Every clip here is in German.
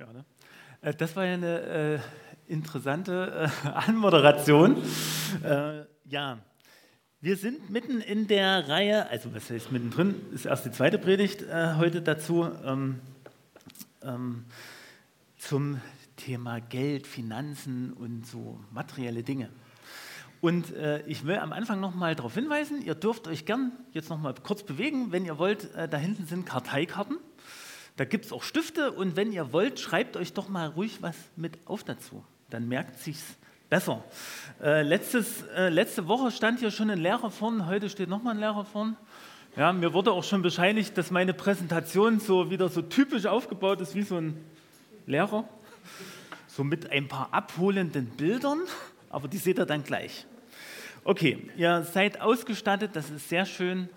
Ja, ne? Äh, das war ja eine äh, interessante äh, Anmoderation. Äh, ja, wir sind mitten in der Reihe, also was heißt mittendrin, ist erst die zweite Predigt äh, heute dazu, ähm, ähm, zum Thema Geld, Finanzen und so materielle Dinge. Und äh, ich will am Anfang noch mal darauf hinweisen, ihr dürft euch gern jetzt noch mal kurz bewegen, wenn ihr wollt. da hinten sind Karteikarten. Da gibt es auch Stifte und wenn ihr wollt, schreibt euch doch mal ruhig was mit auf dazu. Dann merkt sich's besser. Äh, letztes, äh, letzte Woche stand hier schon ein Lehrer vorn, heute steht nochmal ein Lehrer vorn. Ja, mir wurde auch schon bescheinigt, dass meine Präsentation so wieder so typisch aufgebaut ist wie so ein Lehrer. So mit ein paar abholenden Bildern, aber die seht ihr dann gleich. Okay, ihr seid ausgestattet, das ist sehr schön.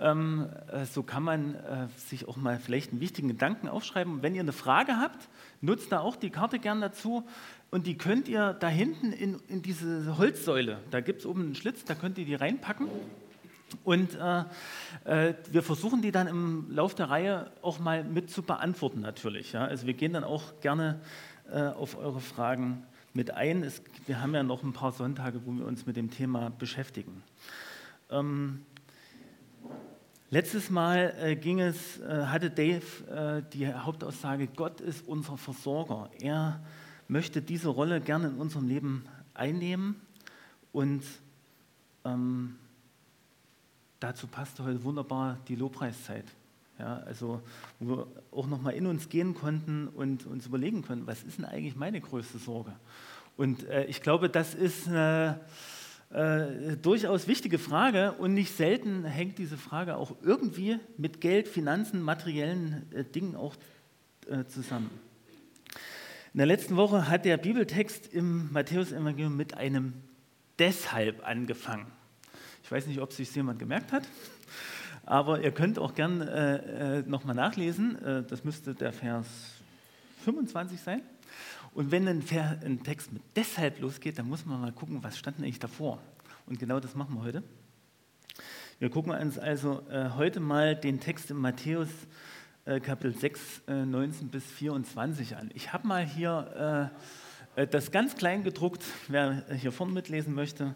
Ähm, äh, so kann man äh, sich auch mal vielleicht einen wichtigen Gedanken aufschreiben. wenn ihr eine Frage habt, nutzt da auch die Karte gern dazu. Und die könnt ihr da hinten in, in diese Holzsäule, da gibt es oben einen Schlitz, da könnt ihr die reinpacken. Und äh, äh, wir versuchen die dann im Lauf der Reihe auch mal mit zu beantworten natürlich. Ja? Also wir gehen dann auch gerne äh, auf eure Fragen mit ein. Es, wir haben ja noch ein paar Sonntage, wo wir uns mit dem Thema beschäftigen. Ähm, Letztes Mal äh, ging es, äh, hatte Dave äh, die Hauptaussage, Gott ist unser Versorger. Er möchte diese Rolle gerne in unserem Leben einnehmen und ähm, dazu passte heute wunderbar die Lobpreiszeit. Ja, also wo wir auch nochmal in uns gehen konnten und uns überlegen konnten, was ist denn eigentlich meine größte Sorge? Und äh, ich glaube, das ist eine äh, durchaus wichtige Frage und nicht selten hängt diese Frage auch irgendwie mit Geld, Finanzen, materiellen äh, Dingen auch äh, zusammen. In der letzten Woche hat der Bibeltext im Matthäus-Evangelium mit einem Deshalb angefangen. Ich weiß nicht, ob sich jemand gemerkt hat, aber ihr könnt auch gern äh, äh nochmal nachlesen. Äh, das müsste der Vers 25 sein. Und wenn ein, ein Text mit deshalb losgeht, dann muss man mal gucken, was stand eigentlich davor. Und genau das machen wir heute. Wir gucken uns also äh, heute mal den Text in Matthäus äh, Kapitel 6, äh, 19 bis 24 an. Ich habe mal hier äh, äh, das ganz klein gedruckt. Wer hier vorne mitlesen möchte,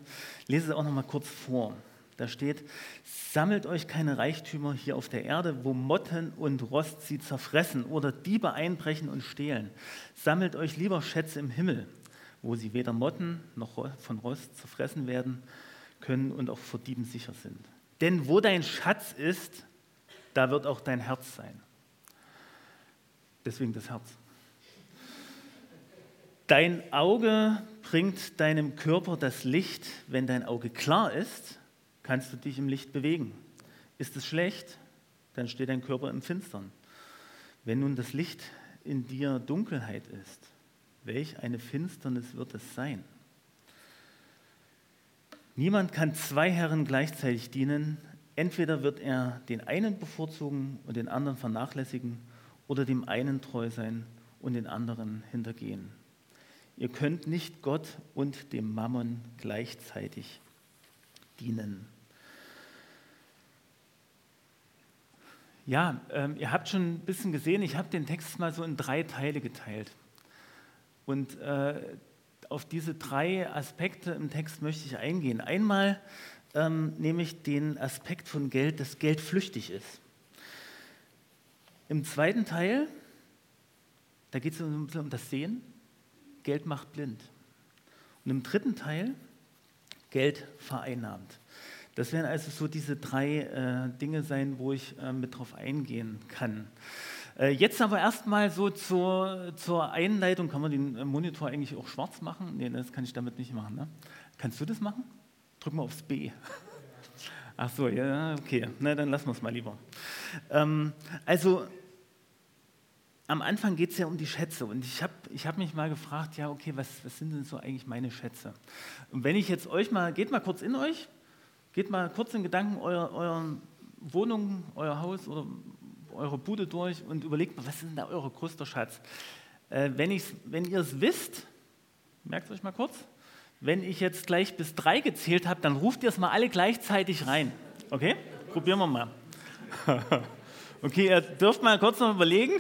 lese es auch noch mal kurz vor. Da steht, sammelt euch keine Reichtümer hier auf der Erde, wo Motten und Rost sie zerfressen oder Diebe einbrechen und stehlen. Sammelt euch lieber Schätze im Himmel, wo sie weder Motten noch von Rost zerfressen werden können und auch vor Dieben sicher sind. Denn wo dein Schatz ist, da wird auch dein Herz sein. Deswegen das Herz. Dein Auge bringt deinem Körper das Licht, wenn dein Auge klar ist kannst du dich im Licht bewegen. Ist es schlecht, dann steht dein Körper im Finstern. Wenn nun das Licht in dir Dunkelheit ist, welch eine Finsternis wird es sein? Niemand kann zwei Herren gleichzeitig dienen. Entweder wird er den einen bevorzugen und den anderen vernachlässigen oder dem einen treu sein und den anderen hintergehen. Ihr könnt nicht Gott und dem Mammon gleichzeitig dienen. Ja, ähm, ihr habt schon ein bisschen gesehen, ich habe den Text mal so in drei Teile geteilt. Und äh, auf diese drei Aspekte im Text möchte ich eingehen. Einmal ähm, nämlich den Aspekt von Geld, dass Geld flüchtig ist. Im zweiten Teil, da geht es um, um das Sehen, Geld macht blind. Und im dritten Teil, Geld vereinnahmt. Das werden also so diese drei äh, Dinge sein, wo ich äh, mit drauf eingehen kann. Äh, jetzt aber erstmal so zur, zur Einleitung. Kann man den äh, Monitor eigentlich auch schwarz machen? Nee, das kann ich damit nicht machen. Ne? Kannst du das machen? Drück mal aufs B. Ach so, ja, okay. Na, dann lassen wir es mal lieber. Ähm, also, am Anfang geht es ja um die Schätze und ich habe ich hab mich mal gefragt, ja, okay, was, was sind denn so eigentlich meine Schätze? Und wenn ich jetzt euch mal, geht mal kurz in euch, Geht mal kurz in Gedanken euer, eure Wohnung, euer Haus oder eure Bude durch und überlegt mal, was ist denn da euer größter Schatz? Äh, wenn, wenn ihr es wisst, merkt es euch mal kurz, wenn ich jetzt gleich bis drei gezählt habe, dann ruft ihr es mal alle gleichzeitig rein. Okay? Probieren wir mal. okay, ihr dürft mal kurz noch überlegen.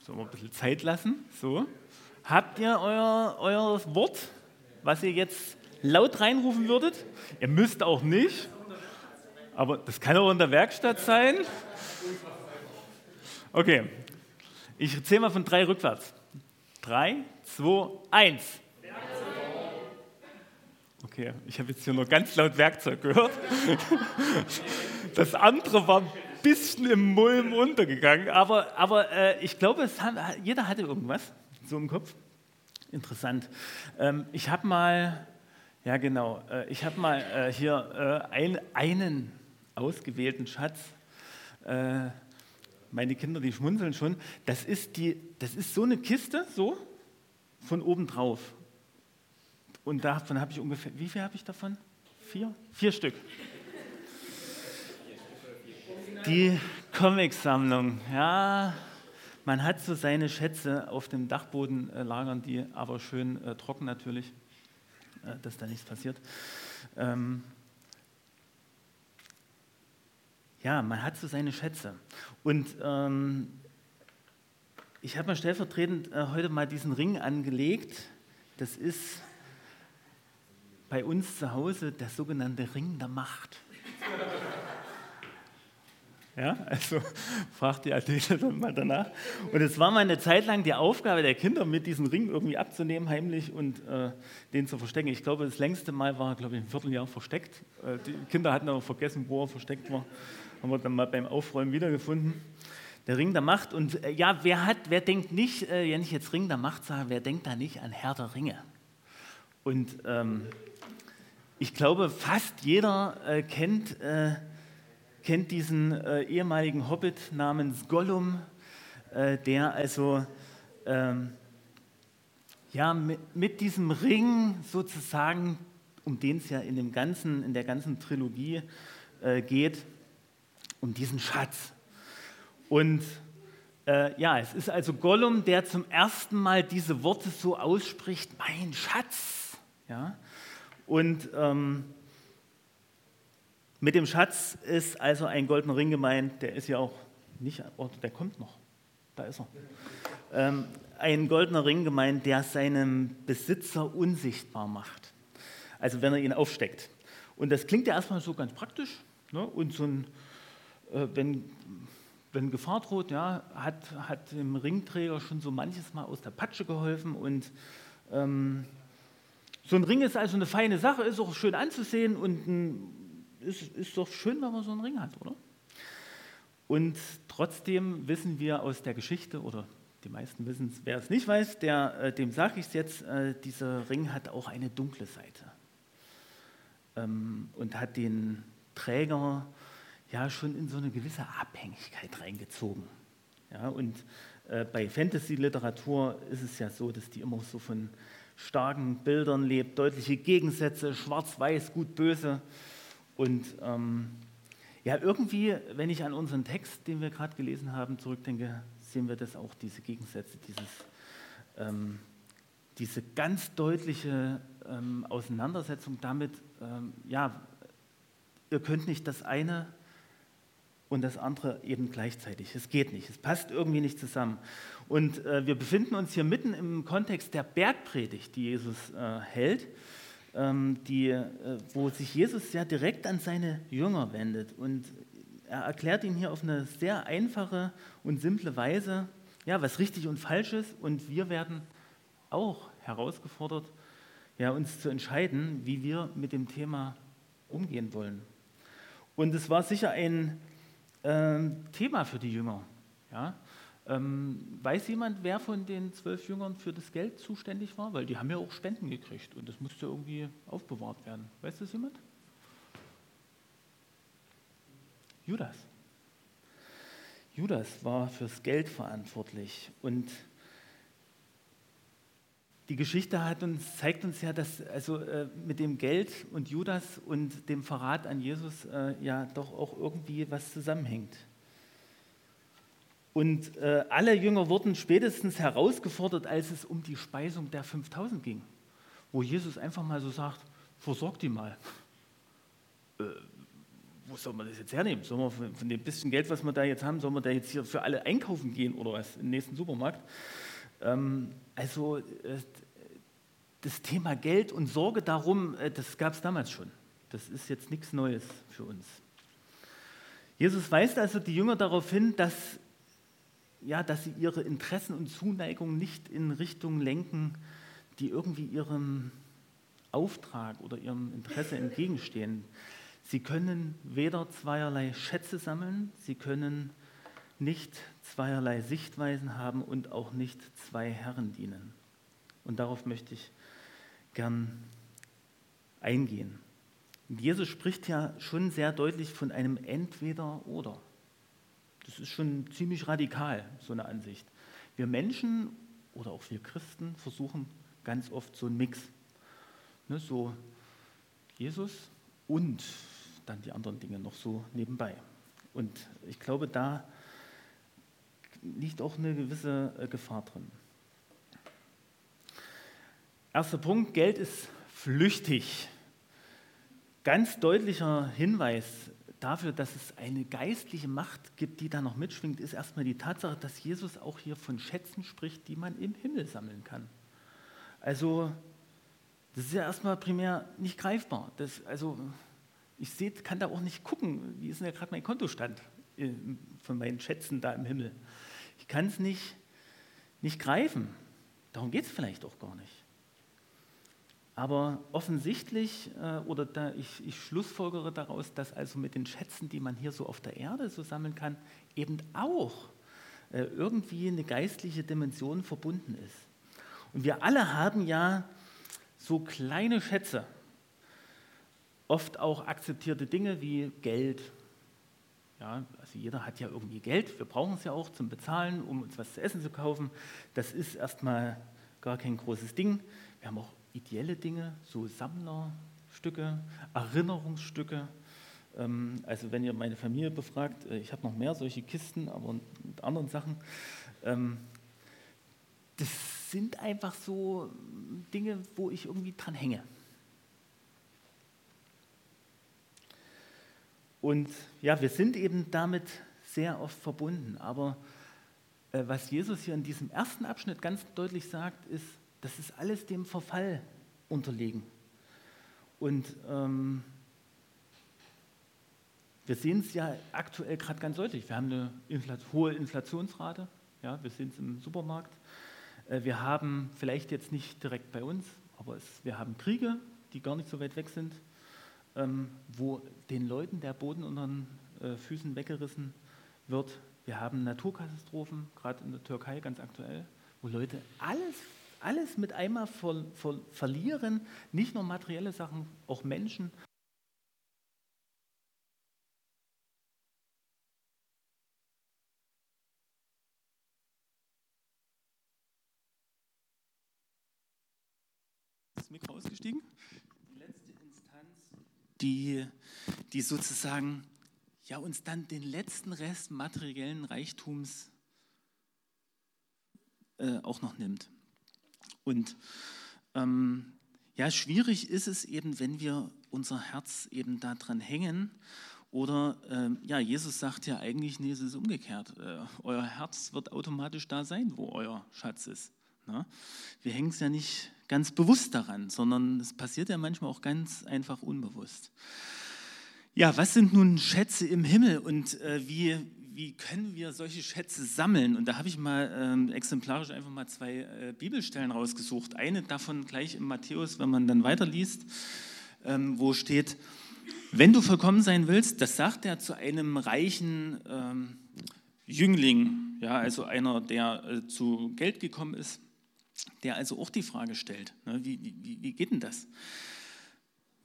Sollen wir ein bisschen Zeit lassen? So. Habt ihr euer, euer Wort, was ihr jetzt laut reinrufen würdet? Ihr müsst auch nicht, aber das kann auch in der Werkstatt sein. Okay, ich zähle mal von drei rückwärts. Drei, zwei, eins. Okay, ich habe jetzt hier nur ganz laut Werkzeug gehört. Das andere war ein bisschen im Mulm untergegangen, aber, aber äh, ich glaube, hat, jeder hatte irgendwas so im Kopf. Interessant. Ähm, ich habe mal, ja genau, äh, ich habe mal äh, hier äh, ein, einen ausgewählten Schatz. Meine Kinder, die schmunzeln schon. Das ist, die, das ist so eine Kiste, so, von oben drauf. Und davon habe ich ungefähr, wie viel habe ich davon? Vier? Vier Stück. Die Comicsammlung, ja, man hat so seine Schätze auf dem Dachboden lagern, die aber schön trocken natürlich, dass da nichts passiert. Ähm, ja, man hat so seine Schätze. Und ähm, ich habe mal stellvertretend äh, heute mal diesen Ring angelegt. Das ist bei uns zu Hause der sogenannte Ring der Macht. Ja, also fragt die Adele dann mal danach. Und es war mal eine Zeit lang die Aufgabe der Kinder, mit diesem Ring irgendwie abzunehmen, heimlich und äh, den zu verstecken. Ich glaube, das längste Mal war, glaube ich, ein Vierteljahr versteckt. Äh, die Kinder hatten aber vergessen, wo er versteckt war. Haben wir dann mal beim Aufräumen wiedergefunden. Der Ring der Macht. Und äh, ja, wer, hat, wer denkt nicht, äh, wenn ich jetzt Ring der Macht sage, wer denkt da nicht an Herr der Ringe? Und ähm, ich glaube, fast jeder äh, kennt äh, kennt diesen äh, ehemaligen Hobbit namens Gollum, äh, der also ähm, ja, mit, mit, diesem Ring sozusagen, um den es ja in, dem ganzen, in der ganzen Trilogie äh, geht, um diesen Schatz. Und äh, ja, es ist also Gollum, der zum ersten Mal diese Worte so ausspricht, mein Schatz. Ja? Und ähm, mit dem Schatz ist also ein goldener Ring gemeint, der ist ja auch nicht, oh, der kommt noch, da ist er. Ähm, ein goldener Ring gemeint, der seinem Besitzer unsichtbar macht. Also wenn er ihn aufsteckt. Und das klingt ja erstmal so ganz praktisch. Ne? Und so ein, äh, wenn, wenn Gefahr droht, ja, hat, hat dem Ringträger schon so manches Mal aus der Patsche geholfen. Und ähm, so ein Ring ist also eine feine Sache, ist auch schön anzusehen und ein ist, ist doch schön, wenn man so einen Ring hat, oder? Und trotzdem wissen wir aus der Geschichte, oder die meisten wissen es, wer es nicht weiß, der, äh, dem sage ich es jetzt, äh, dieser Ring hat auch eine dunkle Seite ähm, und hat den Träger ja schon in so eine gewisse Abhängigkeit reingezogen. Ja, und äh, bei Fantasy-Literatur ist es ja so, dass die immer so von starken Bildern lebt, deutliche Gegensätze, schwarz-weiß, gut-böse. Und ähm, ja, irgendwie, wenn ich an unseren Text, den wir gerade gelesen haben, zurückdenke, sehen wir das auch, diese Gegensätze, dieses, ähm, diese ganz deutliche ähm, Auseinandersetzung damit, ähm, ja, ihr könnt nicht das eine und das andere eben gleichzeitig. Es geht nicht, es passt irgendwie nicht zusammen. Und äh, wir befinden uns hier mitten im Kontext der Bergpredigt, die Jesus äh, hält. Ähm, die, äh, wo sich Jesus ja direkt an seine Jünger wendet. Und er erklärt ihnen hier auf eine sehr einfache und simple Weise, ja, was richtig und falsch ist. Und wir werden auch herausgefordert, ja, uns zu entscheiden, wie wir mit dem Thema umgehen wollen. Und es war sicher ein äh, Thema für die Jünger. Ja? Ähm, weiß jemand, wer von den zwölf Jüngern für das Geld zuständig war? Weil die haben ja auch Spenden gekriegt und das musste irgendwie aufbewahrt werden. Weiß das jemand? Judas. Judas war fürs Geld verantwortlich und die Geschichte uns, zeigt uns ja, dass also äh, mit dem Geld und Judas und dem Verrat an Jesus äh, ja doch auch irgendwie was zusammenhängt. Und äh, alle Jünger wurden spätestens herausgefordert, als es um die Speisung der 5000 ging, wo Jesus einfach mal so sagt, versorgt die mal. Äh, wo soll man das jetzt hernehmen? Sollen wir von, von dem bisschen Geld, was wir da jetzt haben, sollen wir da jetzt hier für alle einkaufen gehen oder was im nächsten Supermarkt? Ähm, also äh, das Thema Geld und Sorge darum, äh, das gab es damals schon. Das ist jetzt nichts Neues für uns. Jesus weist also die Jünger darauf hin, dass, ja, dass sie ihre Interessen und Zuneigung nicht in Richtungen lenken, die irgendwie ihrem Auftrag oder ihrem Interesse entgegenstehen. Sie können weder zweierlei Schätze sammeln, sie können nicht zweierlei Sichtweisen haben und auch nicht zwei Herren dienen. Und darauf möchte ich gern eingehen. Jesus spricht ja schon sehr deutlich von einem Entweder-Oder. Das ist schon ziemlich radikal, so eine Ansicht. Wir Menschen oder auch wir Christen versuchen ganz oft so einen Mix. Ne, so Jesus und dann die anderen Dinge noch so nebenbei. Und ich glaube, da liegt auch eine gewisse äh, Gefahr drin. Erster Punkt, Geld ist flüchtig ganz deutlicher Hinweis dafür, dass es eine geistliche Macht gibt, die da noch mitschwingt, ist erstmal die Tatsache, dass Jesus auch hier von Schätzen spricht, die man im Himmel sammeln kann. Also, das ist ja erstmal primär nicht greifbar. Das, also, ich seh, kann da auch nicht gucken, wie ist denn ja gerade mein Kontostand äh, von meinen Schätzen da im Himmel. Ich kann es nicht, nicht greifen. Darum geht es vielleicht auch gar nicht. Aber offensichtlich, äh, oder da ich, ich schlussfolgere daraus, dass also mit den Schätzen, die man hier so auf der Erde so sammeln kann, eben auch äh, irgendwie eine geistliche Dimension verbunden ist. Und wir alle haben ja so kleine Schätze, oft auch akzeptierte Dinge wie Geld. Ja, also jeder hat ja irgendwie Geld, wir brauchen es ja auch zum Bezahlen, um uns was zu essen zu kaufen. Das ist erstmal gar kein großes Ding. Wir haben auch ideelle Dinge, so Sammlerstücke, Erinnerungsstücke. Ähm, also wenn ihr meine Familie befragt, äh, ich habe noch mehr solche Kisten, aber mit anderen Sachen. Ähm, das sind einfach so Dinge, wo ich irgendwie dran hänge. Und ja, wir sind eben damit sehr oft verbunden. Aber äh, was Jesus hier in diesem ersten Abschnitt ganz deutlich sagt, ist, das ist alles dem Verfall unterlegen. Und ähm, wir sehen es ja aktuell gerade ganz deutlich. Wir haben eine Infl hohe Inflationsrate, ja, wir sehen es im Supermarkt. Äh, wir haben vielleicht jetzt nicht direkt bei uns, aber es, wir haben Kriege, die gar nicht so weit weg sind, ähm, wo den Leuten der Boden unter den äh, Füßen weggerissen wird. Wir haben Naturkatastrophen, gerade in der Türkei ganz aktuell, wo Leute alles alles mit einmal ver, ver, verlieren, nicht nur materielle Sachen, auch Menschen. Ist Mikro ausgestiegen? Die letzte Instanz, die, die sozusagen ja, uns dann den letzten Rest materiellen Reichtums äh, auch noch nimmt. Und ähm, ja, schwierig ist es eben, wenn wir unser Herz eben daran hängen. Oder ähm, ja, Jesus sagt ja eigentlich, nee, es ist umgekehrt. Äh, euer Herz wird automatisch da sein, wo euer Schatz ist. Ne? Wir hängen es ja nicht ganz bewusst daran, sondern es passiert ja manchmal auch ganz einfach unbewusst. Ja, was sind nun Schätze im Himmel und äh, wie, wie können wir solche Schätze sammeln? Und da habe ich mal ähm, exemplarisch einfach mal zwei äh, Bibelstellen rausgesucht. Eine davon gleich im Matthäus, wenn man dann weiterliest, ähm, wo steht, wenn du vollkommen sein willst, das sagt er zu einem reichen ähm, Jüngling, ja, also einer, der äh, zu Geld gekommen ist, der also auch die Frage stellt, ne, wie, wie, wie geht denn das?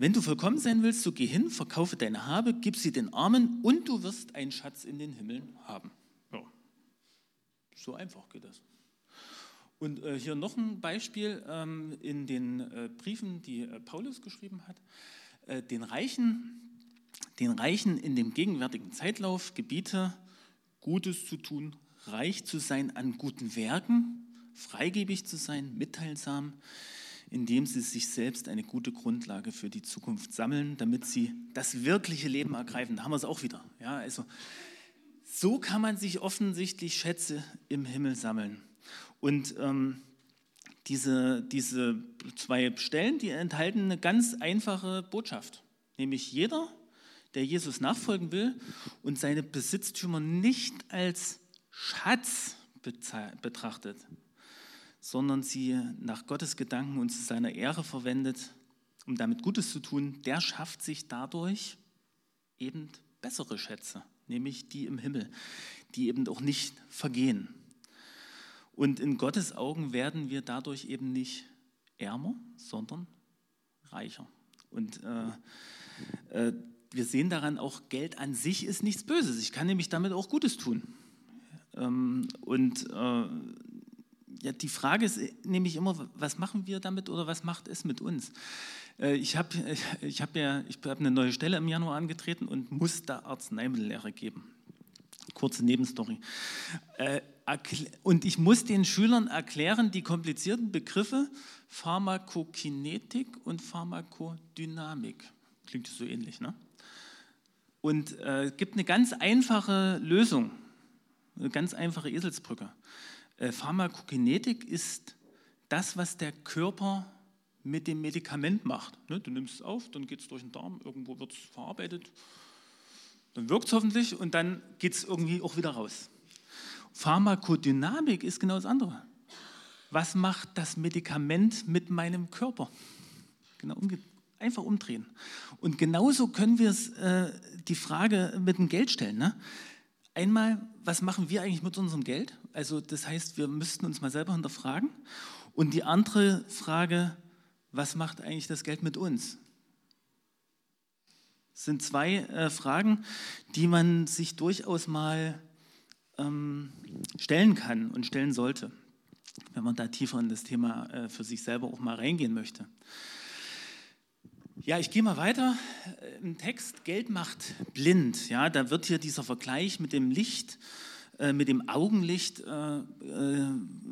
Wenn du vollkommen sein willst, so geh hin, verkaufe deine Habe, gib sie den Armen und du wirst einen Schatz in den Himmeln haben. Ja. So einfach geht das. Und äh, hier noch ein Beispiel ähm, in den äh, Briefen, die äh, Paulus geschrieben hat. Äh, den, Reichen, den Reichen in dem gegenwärtigen Zeitlauf gebiete, Gutes zu tun, reich zu sein an guten Werken, freigebig zu sein, mitteilsam, indem sie sich selbst eine gute Grundlage für die Zukunft sammeln, damit sie das wirkliche Leben ergreifen. Da haben wir es auch wieder. Ja, also so kann man sich offensichtlich Schätze im Himmel sammeln. Und ähm, diese, diese zwei Stellen, die enthalten eine ganz einfache Botschaft. Nämlich jeder, der Jesus nachfolgen will und seine Besitztümer nicht als Schatz betrachtet, sondern sie nach Gottes Gedanken und zu seiner Ehre verwendet, um damit Gutes zu tun, der schafft sich dadurch eben bessere Schätze, nämlich die im Himmel, die eben auch nicht vergehen. Und in Gottes Augen werden wir dadurch eben nicht ärmer, sondern reicher. Und äh, äh, wir sehen daran auch, Geld an sich ist nichts Böses. Ich kann nämlich damit auch Gutes tun. Ähm, und äh, ja, die Frage ist nämlich immer, was machen wir damit oder was macht es mit uns? Äh, ich habe ich hab ja hab eine neue Stelle im Januar angetreten und muss da Arzneimittellehre geben. Kurze Nebenstory. Äh, und ich muss den Schülern erklären, die komplizierten Begriffe Pharmakokinetik und Pharmakodynamik. Klingt so ähnlich, ne? Und äh, gibt eine ganz einfache Lösung, eine ganz einfache Eselsbrücke. Äh, Pharmakokinetik ist das, was der Körper mit dem Medikament macht. Ne, du nimmst es auf, dann geht es durch den Darm, irgendwo wird es verarbeitet, dann wirkt es hoffentlich und dann geht es irgendwie auch wieder raus. Pharmakodynamik ist genau das andere. Was macht das Medikament mit meinem Körper? Genau, einfach umdrehen. Und genauso können wir äh, die Frage mit dem Geld stellen. Ne? Einmal, was machen wir eigentlich mit unserem Geld? Also das heißt, wir müssten uns mal selber hinterfragen. Und die andere Frage, was macht eigentlich das Geld mit uns? Das sind zwei äh, Fragen, die man sich durchaus mal ähm, stellen kann und stellen sollte, wenn man da tiefer in das Thema äh, für sich selber auch mal reingehen möchte. Ja, ich gehe mal weiter äh, im Text. Geld macht blind. Ja, da wird hier dieser Vergleich mit dem Licht, äh, mit dem Augenlicht äh,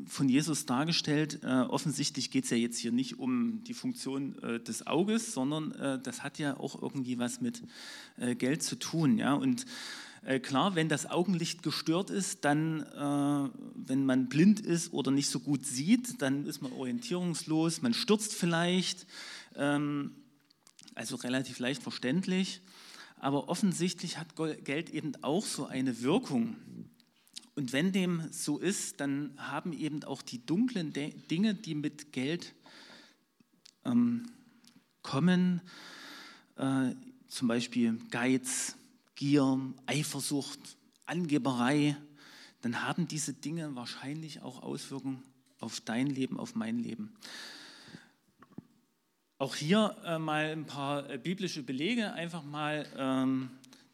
von Jesus dargestellt. Offensichtlich geht es ja jetzt hier nicht um die Funktion des Auges, sondern das hat ja auch irgendwie was mit Geld zu tun. Ja, und klar, wenn das Augenlicht gestört ist, dann, wenn man blind ist oder nicht so gut sieht, dann ist man orientierungslos, man stürzt vielleicht. Ähm, also relativ leicht verständlich. Aber offensichtlich hat Geld eben auch so eine Wirkung. Und wenn dem so ist, dann haben eben auch die dunklen Dinge, die mit Geld ähm, kommen, äh, zum Beispiel Geiz, Gier, Eifersucht, Angeberei, dann haben diese Dinge wahrscheinlich auch Auswirkungen auf dein Leben, auf mein Leben. Auch hier äh, mal ein paar äh, biblische Belege, einfach mal, ähm,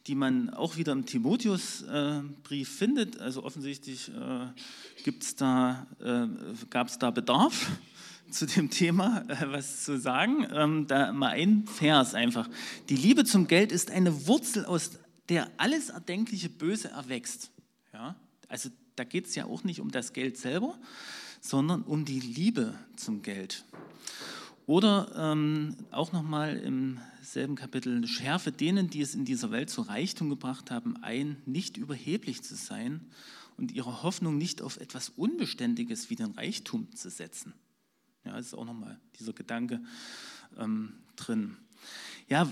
die man auch wieder im Timotheusbrief äh, findet. Also offensichtlich äh, da, äh, gab es da Bedarf zu dem Thema äh, was zu sagen. Ähm, da mal ein Vers einfach. Die Liebe zum Geld ist eine Wurzel, aus der alles erdenkliche Böse erwächst. Ja? Also da geht es ja auch nicht um das Geld selber, sondern um die Liebe zum Geld. Oder ähm, auch nochmal im selben Kapitel, schärfe denen, die es in dieser Welt zu Reichtum gebracht haben, ein, nicht überheblich zu sein und ihre Hoffnung nicht auf etwas Unbeständiges wie den Reichtum zu setzen. Ja, das ist auch nochmal dieser Gedanke ähm, drin. Ja,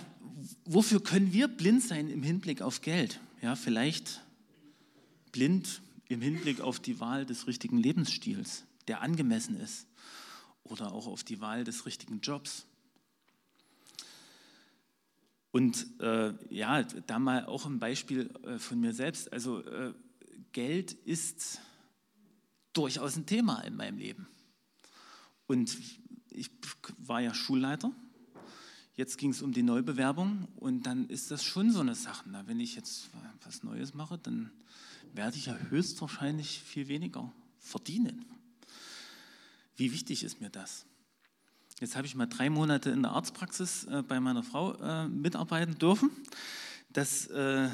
wofür können wir blind sein im Hinblick auf Geld? Ja, vielleicht blind im Hinblick auf die Wahl des richtigen Lebensstils, der angemessen ist oder auch auf die Wahl des richtigen Jobs. Und äh, ja, da mal auch ein Beispiel äh, von mir selbst. Also äh, Geld ist durchaus ein Thema in meinem Leben. Und ich war ja Schulleiter. Jetzt ging es um die Neubewerbung und dann ist das schon so eine Sache. Na, wenn ich jetzt was Neues mache, dann werde ich ja höchstwahrscheinlich viel weniger verdienen. Wie wichtig ist mir das? Jetzt habe ich mal drei Monate in der Arztpraxis äh, bei meiner Frau äh, mitarbeiten dürfen. Das, äh,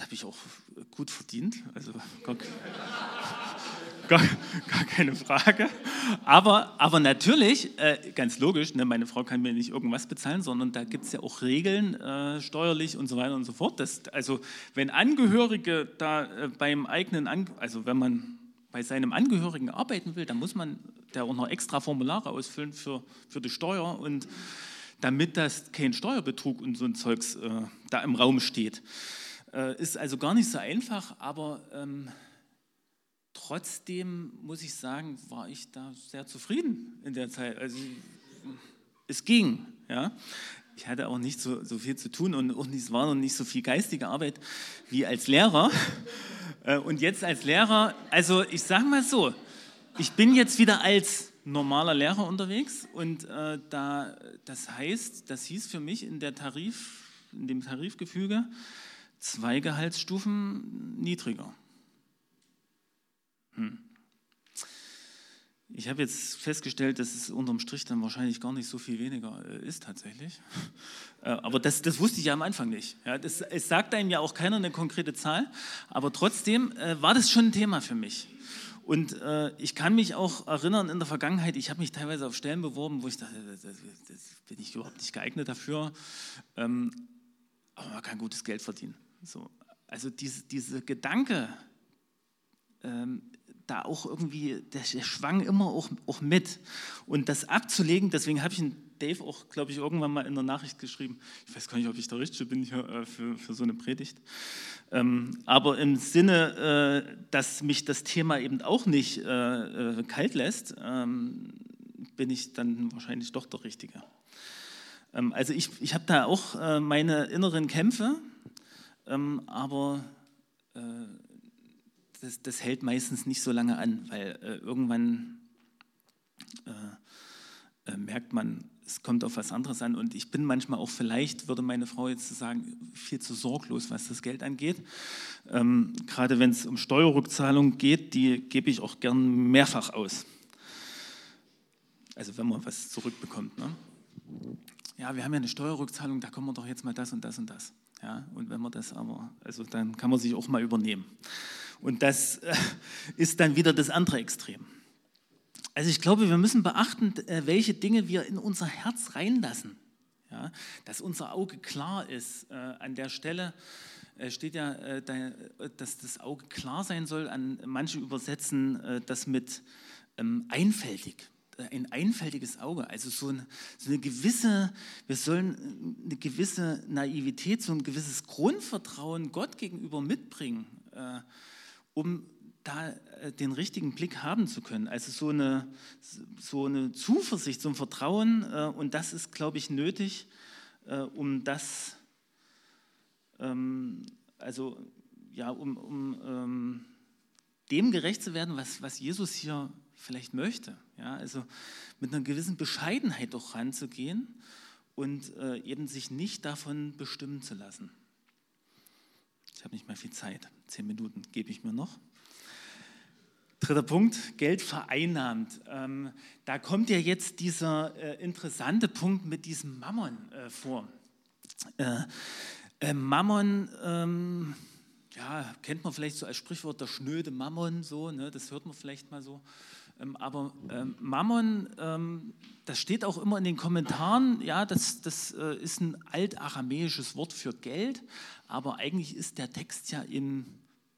habe ich auch gut verdient. Also gar, gar, gar keine Frage. Aber, aber natürlich, äh, ganz logisch, ne, meine Frau kann mir nicht irgendwas bezahlen, sondern da gibt es ja auch Regeln, äh, steuerlich und so weiter und so fort. Das, also wenn Angehörige da äh, beim eigenen, An also wenn man bei seinem Angehörigen arbeiten will, dann muss man da auch noch extra Formulare ausfüllen für, für die Steuer und damit das kein Steuerbetrug und so ein Zeugs äh, da im Raum steht. Äh, ist also gar nicht so einfach, aber ähm, trotzdem muss ich sagen, war ich da sehr zufrieden in der Zeit. Also es ging, ja. Ich hatte auch nicht so, so viel zu tun und, und es war noch nicht so viel geistige Arbeit wie als Lehrer. Äh, und jetzt als Lehrer, also ich sage mal so, ich bin jetzt wieder als normaler Lehrer unterwegs und äh, da, das heißt, das hieß für mich in der Tarif, in dem Tarifgefüge zwei Gehaltsstufen niedriger. Hm. Ich habe jetzt festgestellt, dass es unterm Strich dann wahrscheinlich gar nicht so viel weniger äh, ist tatsächlich. Äh, aber das, das, wusste ich ja am Anfang nicht. Ja, das, es sagt einem ja auch keiner eine konkrete Zahl, aber trotzdem äh, war das schon ein Thema für mich. Und ich kann mich auch erinnern in der Vergangenheit, ich habe mich teilweise auf Stellen beworben, wo ich dachte, das, das, das bin ich überhaupt nicht geeignet dafür. Ähm, aber man kann gutes Geld verdienen. So. Also diese, diese Gedanke, ähm, da auch irgendwie, der, der schwang immer auch, auch mit. Und das abzulegen, deswegen habe ich einen Dave auch, glaube ich, irgendwann mal in der Nachricht geschrieben. Ich weiß gar nicht, ob ich der Richtige bin hier, äh, für, für so eine Predigt. Ähm, aber im Sinne, äh, dass mich das Thema eben auch nicht äh, äh kalt lässt, ähm, bin ich dann wahrscheinlich doch der Richtige. Ähm, also ich, ich habe da auch äh, meine inneren Kämpfe, ähm, aber äh, das, das, hält meistens nicht so lange an, weil äh, irgendwann äh, äh, merkt man, es kommt auf was anderes an. Und ich bin manchmal auch vielleicht, würde meine Frau jetzt sagen, viel zu sorglos, was das Geld angeht. Ähm, gerade wenn es um Steuerrückzahlung geht, die gebe ich auch gern mehrfach aus. Also wenn man was zurückbekommt. Ne? Ja, wir haben ja eine Steuerrückzahlung, da kommen wir doch jetzt mal das und das und das. Ja, und wenn man das aber, also dann kann man sich auch mal übernehmen. Und das äh, ist dann wieder das andere Extrem. Also ich glaube, wir müssen beachten, äh, welche Dinge wir in unser Herz reinlassen. Ja, dass unser Auge klar ist. Äh, an der Stelle steht ja, dass das Auge klar sein soll. An manche übersetzen das mit ähm, einfältig ein einfältiges Auge, also so eine, so eine, gewisse, wir sollen eine gewisse Naivität, so ein gewisses Grundvertrauen Gott gegenüber mitbringen, um da äh, den richtigen Blick haben zu können. Also so eine, so eine Zuversicht, so ein Vertrauen äh, und das ist, glaube ich, nötig, äh, um das, ähm, also ja, um, um ähm, dem gerecht zu werden, was, was Jesus hier vielleicht möchte. Ja, also mit einer gewissen Bescheidenheit doch ranzugehen und eben sich nicht davon bestimmen zu lassen. Ich habe nicht mehr viel Zeit. Zehn Minuten gebe ich mir noch. Dritter Punkt, Geld vereinnahmt. Ähm, da kommt ja jetzt dieser äh, interessante Punkt mit diesem Mammon äh, vor. Äh, äh Mammon, ähm, ja, kennt man vielleicht so als Sprichwort der schnöde Mammon, so, ne, das hört man vielleicht mal so. Ähm, aber ähm, Mammon, ähm, das steht auch immer in den Kommentaren, ja, das, das äh, ist ein altaramäisches Wort für Geld, aber eigentlich ist der Text ja in,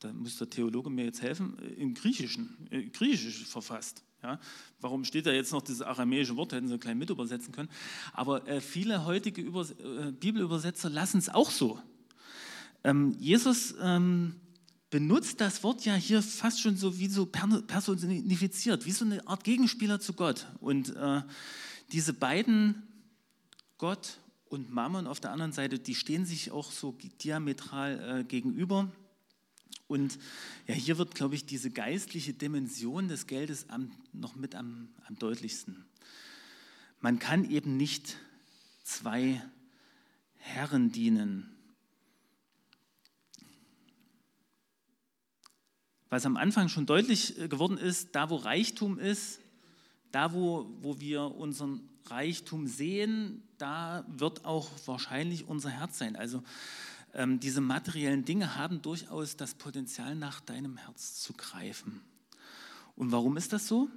da muss der Theologe mir jetzt helfen, äh, im Griechischen, äh, Griechisch verfasst. Ja, warum steht da jetzt noch dieses aramäische Wort? Hätten Sie klein mit übersetzen können. Aber äh, viele heutige Über äh, Bibelübersetzer lassen es auch so. Ähm, Jesus ähm, benutzt das Wort ja hier fast schon so wie so personifiziert, wie so eine Art Gegenspieler zu Gott. Und äh, diese beiden, Gott und Mammon auf der anderen Seite, die stehen sich auch so diametral äh, gegenüber. Und ja, hier wird, glaube ich, diese geistliche Dimension des Geldes am, noch mit am, am deutlichsten. Man kann eben nicht zwei Herren dienen. Was am Anfang schon deutlich äh, geworden ist, da wo Reichtum ist, da wo, wo wir unseren Reichtum sehen, da wird auch wahrscheinlich unser Herz sein. Also ähm, diese materiellen Dinge haben durchaus das Potenzial, nach deinem Herz zu greifen. Und warum ist das so?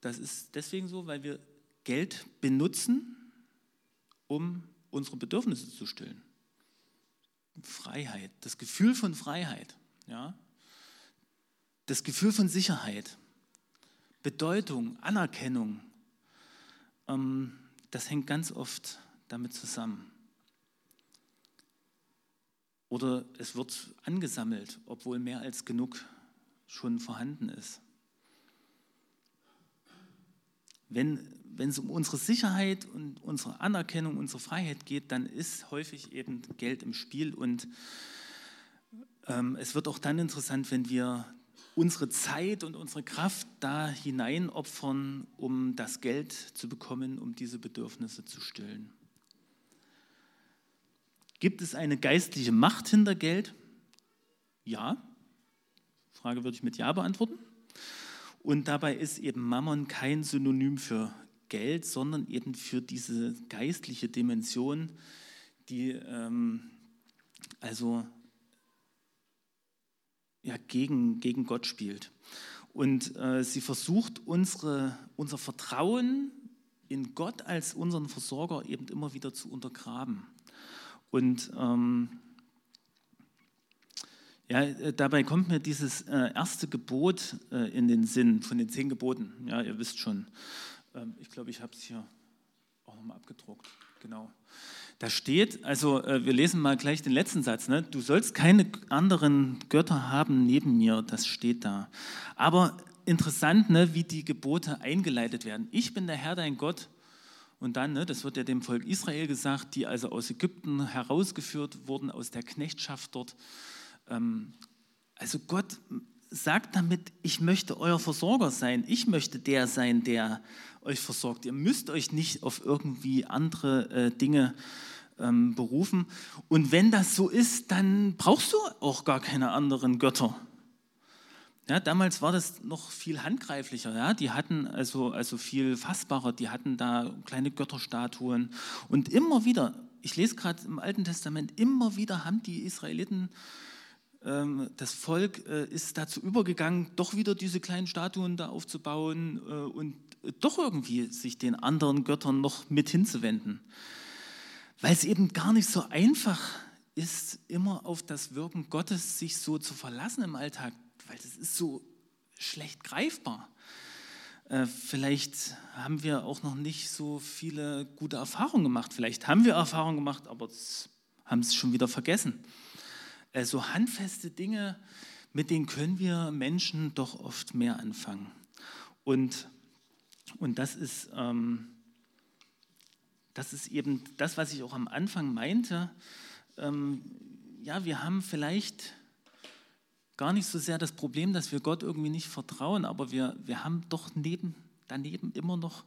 Das ist deswegen so, weil wir Geld benutzen, um unsere Bedürfnisse zu stillen. Freiheit, das Gefühl von Freiheit, ja? das Gefühl von Sicherheit, Bedeutung, Anerkennung, ähm, das hängt ganz oft damit zusammen. Oder es wird angesammelt, obwohl mehr als genug schon vorhanden ist. Wenn, wenn es um unsere Sicherheit und unsere Anerkennung, unsere Freiheit geht, dann ist häufig eben Geld im Spiel. Und es wird auch dann interessant, wenn wir unsere Zeit und unsere Kraft da hineinopfern, um das Geld zu bekommen, um diese Bedürfnisse zu stillen. Gibt es eine geistliche Macht hinter Geld? Ja. Frage würde ich mit Ja beantworten. Und dabei ist eben Mammon kein Synonym für Geld, sondern eben für diese geistliche Dimension, die ähm, also ja, gegen, gegen Gott spielt. Und äh, sie versucht, unsere, unser Vertrauen in Gott als unseren Versorger eben immer wieder zu untergraben. Und ähm, ja, äh, dabei kommt mir dieses äh, erste Gebot äh, in den Sinn von den zehn Geboten. Ja, ihr wisst schon. Ähm, ich glaube, ich habe es hier auch nochmal abgedruckt. Genau. Da steht, also äh, wir lesen mal gleich den letzten Satz, ne? du sollst keine anderen Götter haben neben mir, das steht da. Aber interessant, ne, wie die Gebote eingeleitet werden. Ich bin der Herr, dein Gott. Und dann, ne, das wird ja dem Volk Israel gesagt, die also aus Ägypten herausgeführt wurden, aus der Knechtschaft dort. Ähm, also Gott sagt damit, ich möchte euer Versorger sein, ich möchte der sein, der euch versorgt. Ihr müsst euch nicht auf irgendwie andere äh, Dinge ähm, berufen. Und wenn das so ist, dann brauchst du auch gar keine anderen Götter. Ja, damals war das noch viel handgreiflicher. Ja? Die hatten also, also viel fassbarer, die hatten da kleine Götterstatuen. Und immer wieder, ich lese gerade im Alten Testament, immer wieder haben die Israeliten das Volk äh, ist dazu übergegangen, doch wieder diese kleinen Statuen da aufzubauen äh, und doch irgendwie sich den anderen Göttern noch mit hinzuwenden. Weil es eben gar nicht so einfach ist, immer auf das Wirken Gottes sich so zu verlassen im Alltag, weil es ist so schlecht greifbar. Äh, vielleicht haben wir auch noch nicht so viele gute Erfahrungen gemacht. Vielleicht haben wir Erfahrungen gemacht, aber haben es schon wieder vergessen. Äh, so handfeste Dinge, mit denen können wir Menschen doch oft mehr anfangen. Und, und das, ist, ähm, das ist eben das, was ich auch am Anfang meinte. Ähm, ja, wir haben vielleicht gar nicht so sehr das Problem, dass wir Gott irgendwie nicht vertrauen, aber wir, wir haben doch neben, daneben immer noch,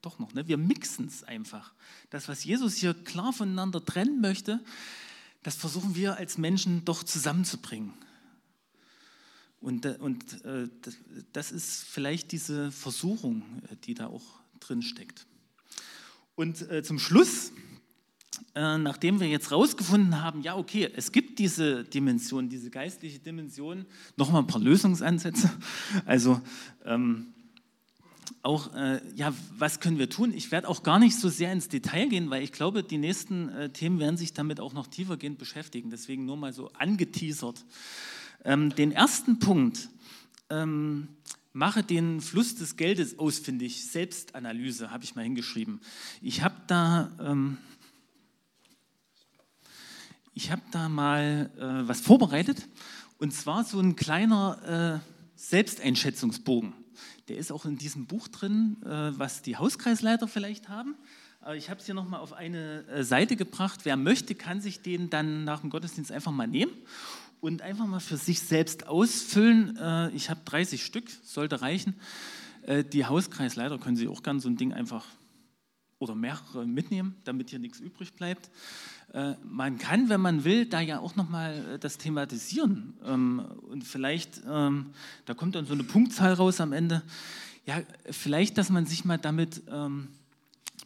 doch noch, ne? wir mixen es einfach. Das, was Jesus hier klar voneinander trennen möchte, das versuchen wir als Menschen doch zusammenzubringen. Und, äh, und äh, das ist vielleicht diese Versuchung, äh, die da auch drin steckt. Und zum Schluss, nachdem wir jetzt rausgefunden haben, ja, okay, es gibt diese Dimension, diese geistliche Dimension, nochmal ein paar Lösungsansätze. Also, ähm, auch, äh, ja, was können wir tun? Ich werde auch gar nicht so sehr ins Detail gehen, weil ich glaube, die nächsten äh, Themen werden sich damit auch noch tiefergehend beschäftigen. Deswegen nur mal so angeteasert. Ähm, den ersten Punkt, ähm, mache den Fluss des Geldes ausfindig. Selbstanalyse habe ich mal hingeschrieben. Ich habe da, ähm, ich habe da mal äh, was vorbereitet und zwar so ein kleiner äh, Selbsteinschätzungsbogen. Der ist auch in diesem Buch drin, äh, was die Hauskreisleiter vielleicht haben. Aber ich habe es hier nochmal auf eine äh, Seite gebracht. Wer möchte, kann sich den dann nach dem Gottesdienst einfach mal nehmen und einfach mal für sich selbst ausfüllen. Äh, ich habe 30 Stück, sollte reichen. Die Hauskreisleiter können Sie auch gerne so ein Ding einfach oder mehrere mitnehmen, damit hier nichts übrig bleibt. Äh, man kann, wenn man will, da ja auch nochmal äh, das thematisieren. Ähm, und vielleicht, ähm, da kommt dann so eine Punktzahl raus am Ende. Ja, vielleicht, dass man sich mal damit ähm,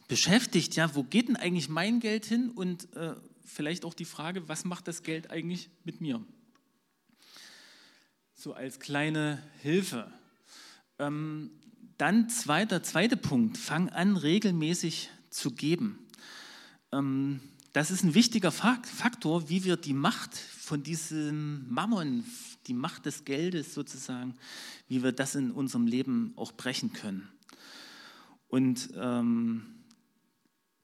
beschäftigt, ja, wo geht denn eigentlich mein Geld hin? Und äh, vielleicht auch die Frage, was macht das Geld eigentlich mit mir? so als kleine Hilfe. Dann zweiter, zweiter Punkt, fang an regelmäßig zu geben. Ähm, das ist ein wichtiger Faktor, wie wir die Macht von diesem Mammon, die Macht des Geldes sozusagen, wie wir das in unserem Leben auch brechen können. Und ähm,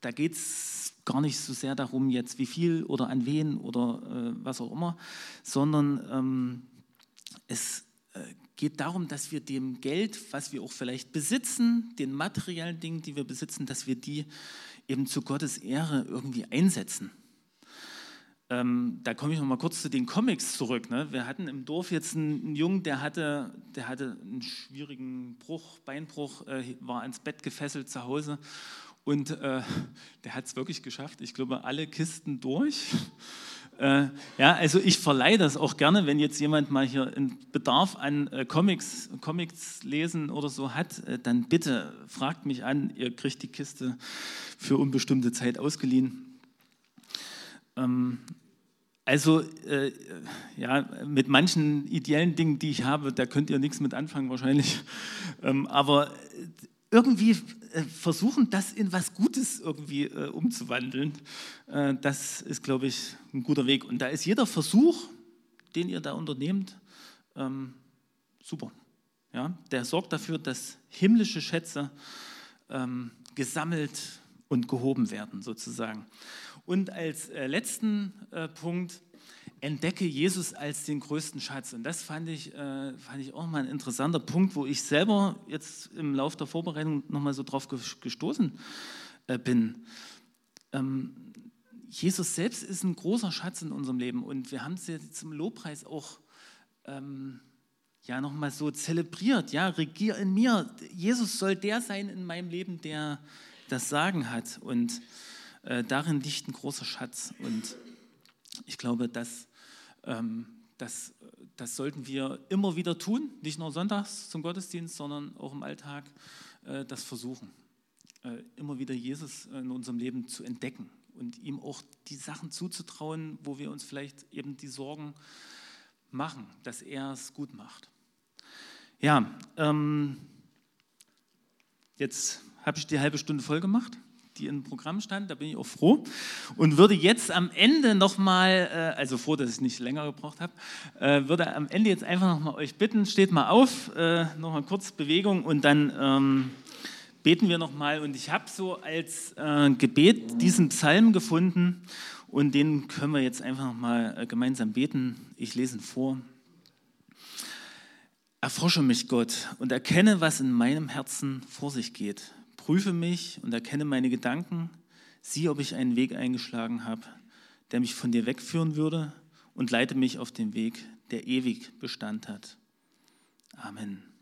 da geht es gar nicht so sehr darum, jetzt wie viel oder an wen oder äh, was auch immer, sondern ähm, es äh, geht darum, dass wir dem Geld, was wir auch vielleicht besitzen, den materiellen Dingen, die wir besitzen, dass wir die eben zu Gottes Ehre irgendwie einsetzen. Ähm, da komme ich noch mal kurz zu den Comics zurück. Ne? Wir hatten im Dorf jetzt einen, einen, Jungen, der hatte, der hatte einen schwierigen Bruch, Beinbruch, äh, war ans Bett gefesselt zu Hause und äh, der hat es wirklich geschafft. Ich glaube, alle Kisten durch. Äh, ja, also ich verleihe das auch gerne, wenn jetzt jemand mal hier einen Bedarf an äh, Comics, Comics lesen oder so hat, äh, dann bitte fragt mich an. Ihr kriegt die Kiste für unbestimmte Zeit ausgeliehen. Ähm, also äh, ja, mit manchen ideellen Dingen, die ich habe, da könnt ihr nichts mit anfangen wahrscheinlich. Ähm, aber irgendwie äh, versuchen, das in was Gutes irgendwie äh, umzuwandeln, äh, das ist, glaube ich, ein guter Weg. Und da ist jeder Versuch, den ihr da unternehmt, ähm, super. Ja, der sorgt dafür, dass himmlische Schätze ähm, gesammelt und gehoben werden, sozusagen. Und als äh, letzten äh, Punkt, entdecke Jesus als den größten Schatz. Und das fand ich, äh, fand ich auch mal ein interessanter Punkt, wo ich selber jetzt im Laufe der Vorbereitung nochmal so drauf gestoßen äh, bin. Ähm, Jesus selbst ist ein großer Schatz in unserem Leben und wir haben es jetzt zum Lobpreis auch ähm, ja nochmal so zelebriert. Ja, regier in mir. Jesus soll der sein in meinem Leben, der das Sagen hat und äh, darin liegt ein großer Schatz und ich glaube, dass das, das sollten wir immer wieder tun, nicht nur sonntags zum Gottesdienst, sondern auch im Alltag äh, das versuchen. Äh, immer wieder Jesus in unserem Leben zu entdecken und ihm auch die Sachen zuzutrauen, wo wir uns vielleicht eben die Sorgen machen, dass er es gut macht. Ja, ähm, jetzt habe ich die halbe Stunde voll gemacht die im Programm stand. Da bin ich auch froh und würde jetzt am Ende nochmal, äh, also froh, dass ich nicht länger gebraucht habe, äh, würde am Ende jetzt einfach nochmal euch bitten, steht mal auf, äh, nochmal kurz Bewegung und dann ähm, beten wir nochmal. Und ich habe so als äh, Gebet diesen Psalm gefunden und den können wir jetzt einfach nochmal gemeinsam beten. Ich lese ihn vor. Erforsche mich, Gott, und erkenne, was in meinem Herzen vor sich geht Prüfe mich und erkenne meine Gedanken. Sieh, ob ich einen Weg eingeschlagen habe, der mich von dir wegführen würde und leite mich auf den Weg, der ewig Bestand hat. Amen.